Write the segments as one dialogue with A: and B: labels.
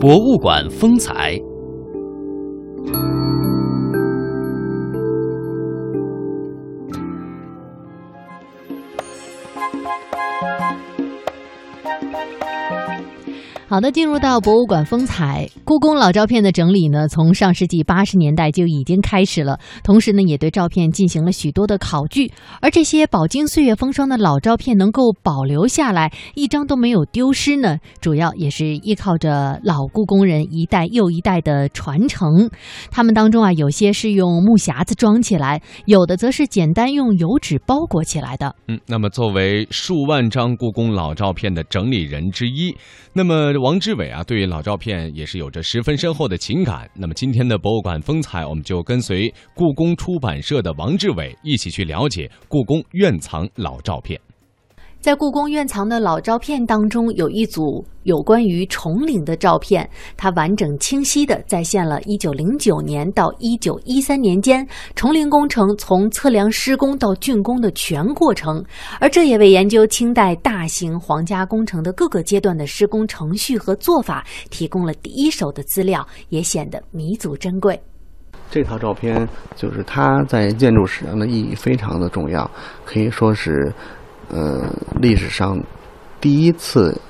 A: 博物馆风采。
B: 好的，进入到博物馆风采，故宫老照片的整理呢，从上世纪八十年代就已经开始了。同时呢，也对照片进行了许多的考据。而这些饱经岁月风霜的老照片能够保留下来，一张都没有丢失呢，主要也是依靠着老故宫人一代又一代的传承。他们当中啊，有些是用木匣子装起来，有的则是简单用油纸包裹起来的。
A: 嗯，那么作为数万张故宫老照片的整理人之一，那么。王志伟啊，对于老照片也是有着十分深厚的情感。那么今天的博物馆风采，我们就跟随故宫出版社的王志伟一起去了解故宫院藏老照片。
B: 在故宫院藏的老照片当中，有一组有关于崇陵的照片，它完整清晰地再现了1909年到1913年间崇陵工程从测量施工到竣工的全过程，而这也为研究清代大型皇家工程的各个阶段的施工程序和做法提供了第一手的资料，也显得弥足珍贵。
C: 这套照片就是它在建筑史上的意义非常的重要，可以说是。呃，历史上第一次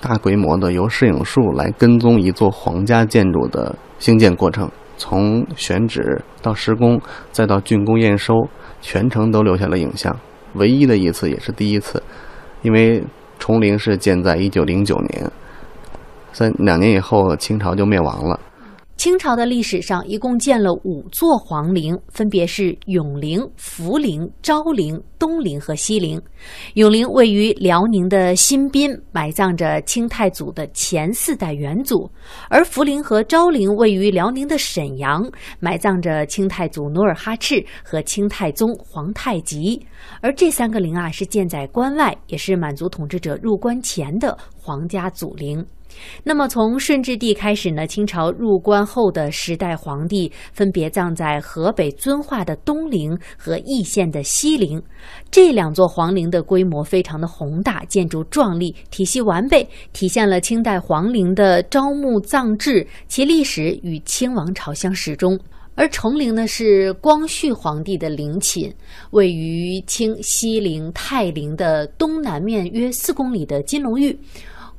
C: 大规模的由摄影术来跟踪一座皇家建筑的兴建过程，从选址到施工，再到竣工验收，全程都留下了影像。唯一的一次，也是第一次，因为崇陵是建在一九零九年，三两年以后，清朝就灭亡了。
B: 清朝的历史上一共建了五座皇陵，分别是永陵、福陵、昭陵、东陵和西陵。永陵位于辽宁的新宾，埋葬着清太祖的前四代元祖；而福陵和昭陵位于辽宁的沈阳，埋葬着清太祖努尔哈赤和清太宗皇太极。而这三个陵啊，是建在关外，也是满族统治者入关前的皇家祖陵。那么，从顺治帝开始呢，清朝入关后的十代皇帝分别葬在河北遵化的东陵和易县的西陵。这两座皇陵的规模非常的宏大，建筑壮丽，体系完备，体现了清代皇陵的朝暮葬制，其历史与清王朝相始终。而崇陵呢，是光绪皇帝的陵寝，位于清西陵泰陵的东南面约四公里的金龙峪。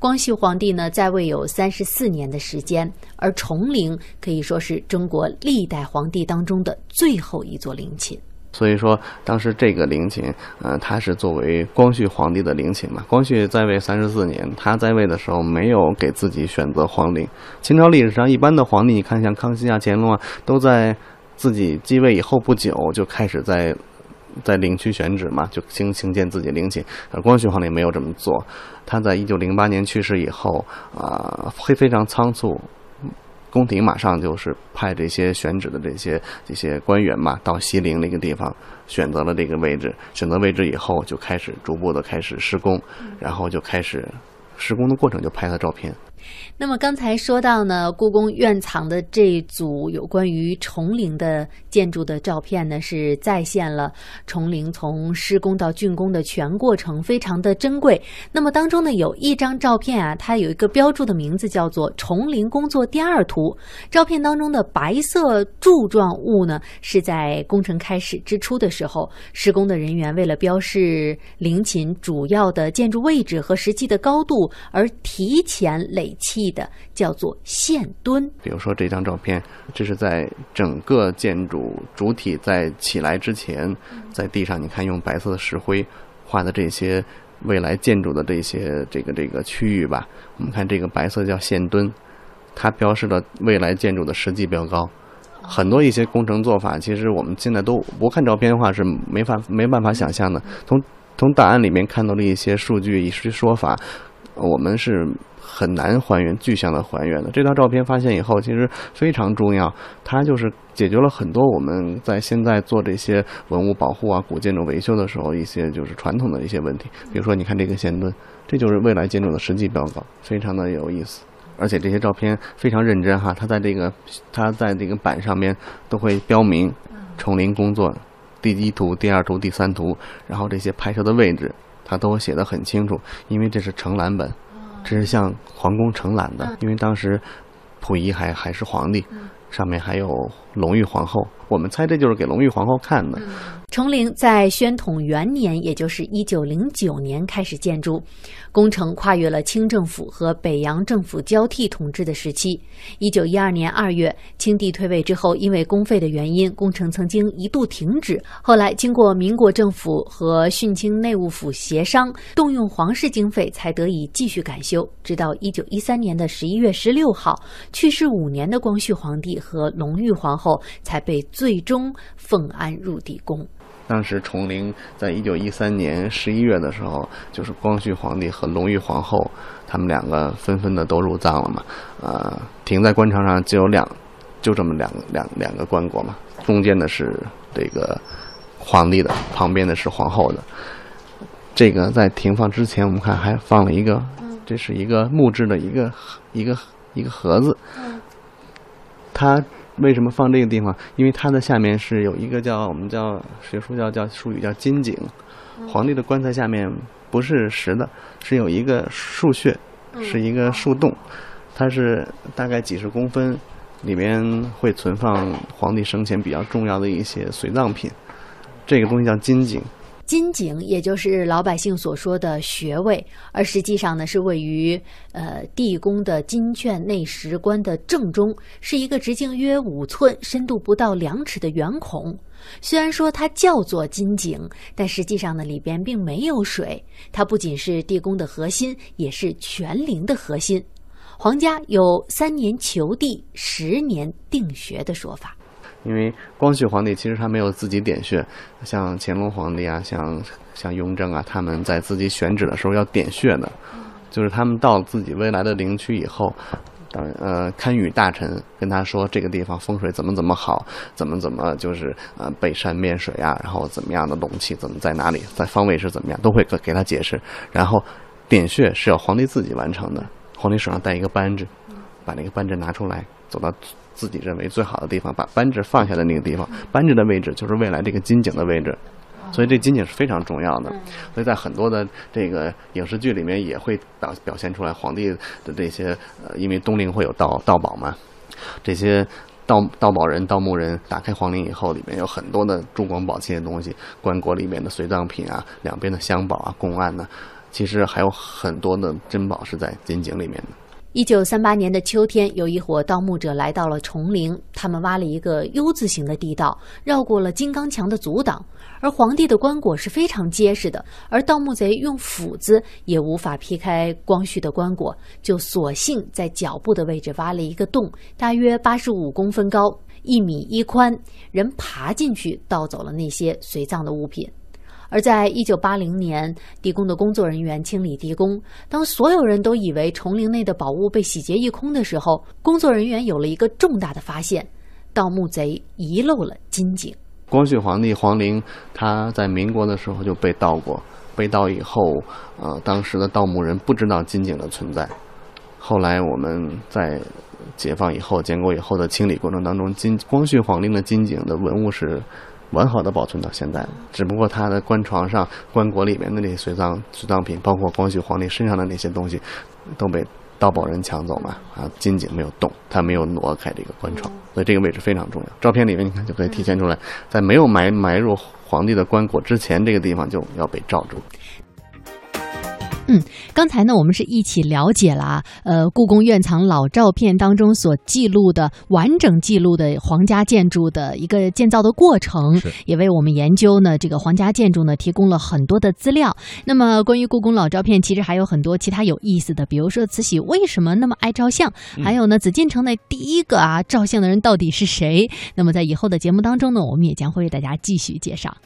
B: 光绪皇帝呢在位有三十四年的时间，而崇陵可以说是中国历代皇帝当中的最后一座陵寝。
C: 所以说，当时这个陵寝，呃，它是作为光绪皇帝的陵寝嘛。光绪在位三十四年，他在位的时候没有给自己选择皇陵。清朝历史上一般的皇帝，你看像康熙啊、乾隆啊，都在自己继位以后不久就开始在。在陵区选址嘛，就兴兴建自己陵寝。而光绪皇帝没有这么做，他在一九零八年去世以后，啊，非非常仓促，宫廷马上就是派这些选址的这些这些官员嘛，到西陵那个地方选择了这个位置。选择位置以后，就开始逐步的开始施工，然后就开始施工的过程就拍了照片。
B: 那么刚才说到呢，故宫院藏的这组有关于崇陵的建筑的照片呢，是再现了崇陵从施工到竣工的全过程，非常的珍贵。那么当中呢，有一张照片啊，它有一个标注的名字叫做《崇陵工作第二图》。照片当中的白色柱状物呢，是在工程开始之初的时候，施工的人员为了标示陵寝主要的建筑位置和实际的高度，而提前垒。砌的叫做线墩。
C: 比如说这张照片，这是在整个建筑主体在起来之前，在地上你看用白色的石灰画的这些未来建筑的这些这个这个区域吧。我们看这个白色叫线墩，它标示了未来建筑的实际标高。很多一些工程做法，其实我们现在都不看照片的话是没法没办法想象的。从从档案里面看到了一些数据、一些说法，我们是。很难还原具象的还原的这张照片发现以后，其实非常重要。它就是解决了很多我们在现在做这些文物保护啊、古建筑维修的时候一些就是传统的一些问题。比如说，你看这个线墩，这就是未来建筑的实际标高，非常的有意思。而且这些照片非常认真哈，它在这个它在这个板上面都会标明崇林工作第一图、第二图、第三图，然后这些拍摄的位置它都写的很清楚，因为这是承蓝本。这是向皇宫承揽的，因为当时溥仪还还是皇帝，上面还有隆裕皇后，我们猜这就是给隆裕皇后看的。
B: 崇陵在宣统元年，也就是一九零九年开始建筑，工程跨越了清政府和北洋政府交替统治的时期。一九一二年二月，清帝退位之后，因为公费的原因，工程曾经一度停止。后来经过民国政府和训清内务府协商，动用皇室经费，才得以继续改修。直到一九一三年的十一月十六号，去世五年的光绪皇帝和隆裕皇后才被最终奉安入地宫。
C: 当时崇陵在一九一三年十一月的时候，就是光绪皇帝和隆裕皇后他们两个纷纷的都入葬了嘛。呃，停在官场上就有两，就这么两两两个棺椁嘛。中间的是这个皇帝的，旁边的是皇后的。这个在停放之前，我们看还放了一个，这是一个木质的一个一个一个盒子。它。为什么放这个地方？因为它的下面是有一个叫我们叫学术叫叫术语叫金井，皇帝的棺材下面不是实的，是有一个树穴，是一个树洞，它是大概几十公分，里面会存放皇帝生前比较重要的一些随葬品，这个东西叫金井。
B: 金井，也就是老百姓所说的穴位，而实际上呢，是位于呃地宫的金券内石棺的正中，是一个直径约五寸、深度不到两尺的圆孔。虽然说它叫做金井，但实际上呢，里边并没有水。它不仅是地宫的核心，也是全陵的核心。皇家有三年求地，十年定穴的说法。
C: 因为光绪皇帝其实他没有自己点穴，像乾隆皇帝啊，像像雍正啊，他们在自己选址的时候要点穴的，就是他们到自己未来的陵区以后，当呃堪舆大臣跟他说这个地方风水怎么怎么好，怎么怎么就是呃背山面水啊，然后怎么样的龙气怎么在哪里，在方位是怎么样，都会给给他解释。然后点穴是要皇帝自己完成的，皇帝手上带一个扳指，把那个扳指拿出来，走到。自己认为最好的地方，把扳指放下的那个地方，扳指的位置就是未来这个金井的位置，所以这金井是非常重要的。所以在很多的这个影视剧里面也会表表现出来，皇帝的这些呃，因为东陵会有盗盗宝嘛，这些盗盗宝人、盗墓人打开皇陵以后，里面有很多的珠光宝气的东西，棺椁里面的随葬品啊，两边的香宝啊、公案呢，其实还有很多的珍宝是在金井里面的。
B: 一九三八年的秋天，有一伙盗墓者来到了崇陵，他们挖了一个 U 字形的地道，绕过了金刚墙的阻挡。而皇帝的棺椁是非常结实的，而盗墓贼用斧子也无法劈开光绪的棺椁，就索性在脚部的位置挖了一个洞，大约八十五公分高，一米一宽，人爬进去盗走了那些随葬的物品。而在一九八零年，地宫的工作人员清理地宫，当所有人都以为崇陵内的宝物被洗劫一空的时候，工作人员有了一个重大的发现：盗墓贼遗漏了金井。
C: 光绪皇帝皇陵，他在民国的时候就被盗过，被盗以后，呃，当时的盗墓人不知道金井的存在。后来我们在解放以后、建国以后的清理过程当中，金光绪皇陵的金井的文物是。完好的保存到现在，只不过他的棺床上、棺椁里面的那些随葬随葬品，包括光绪皇帝身上的那些东西，都被盗宝人抢走嘛。啊，金井没有动，他没有挪开这个棺床，所以这个位置非常重要。照片里面你看就可以体现出来，在没有埋埋入皇帝的棺椁之前，这个地方就要被罩住。
B: 嗯，刚才呢，我们是一起了解了呃，故宫院藏老照片当中所记录的完整记录的皇家建筑的一个建造的过程，也为我们研究呢这个皇家建筑呢提供了很多的资料。那么，关于故宫老照片，其实还有很多其他有意思的，比如说慈禧为什么那么爱照相，还有呢紫禁城内第一个啊照相的人到底是谁？那么，在以后的节目当中呢，我们也将会为大家继续介绍。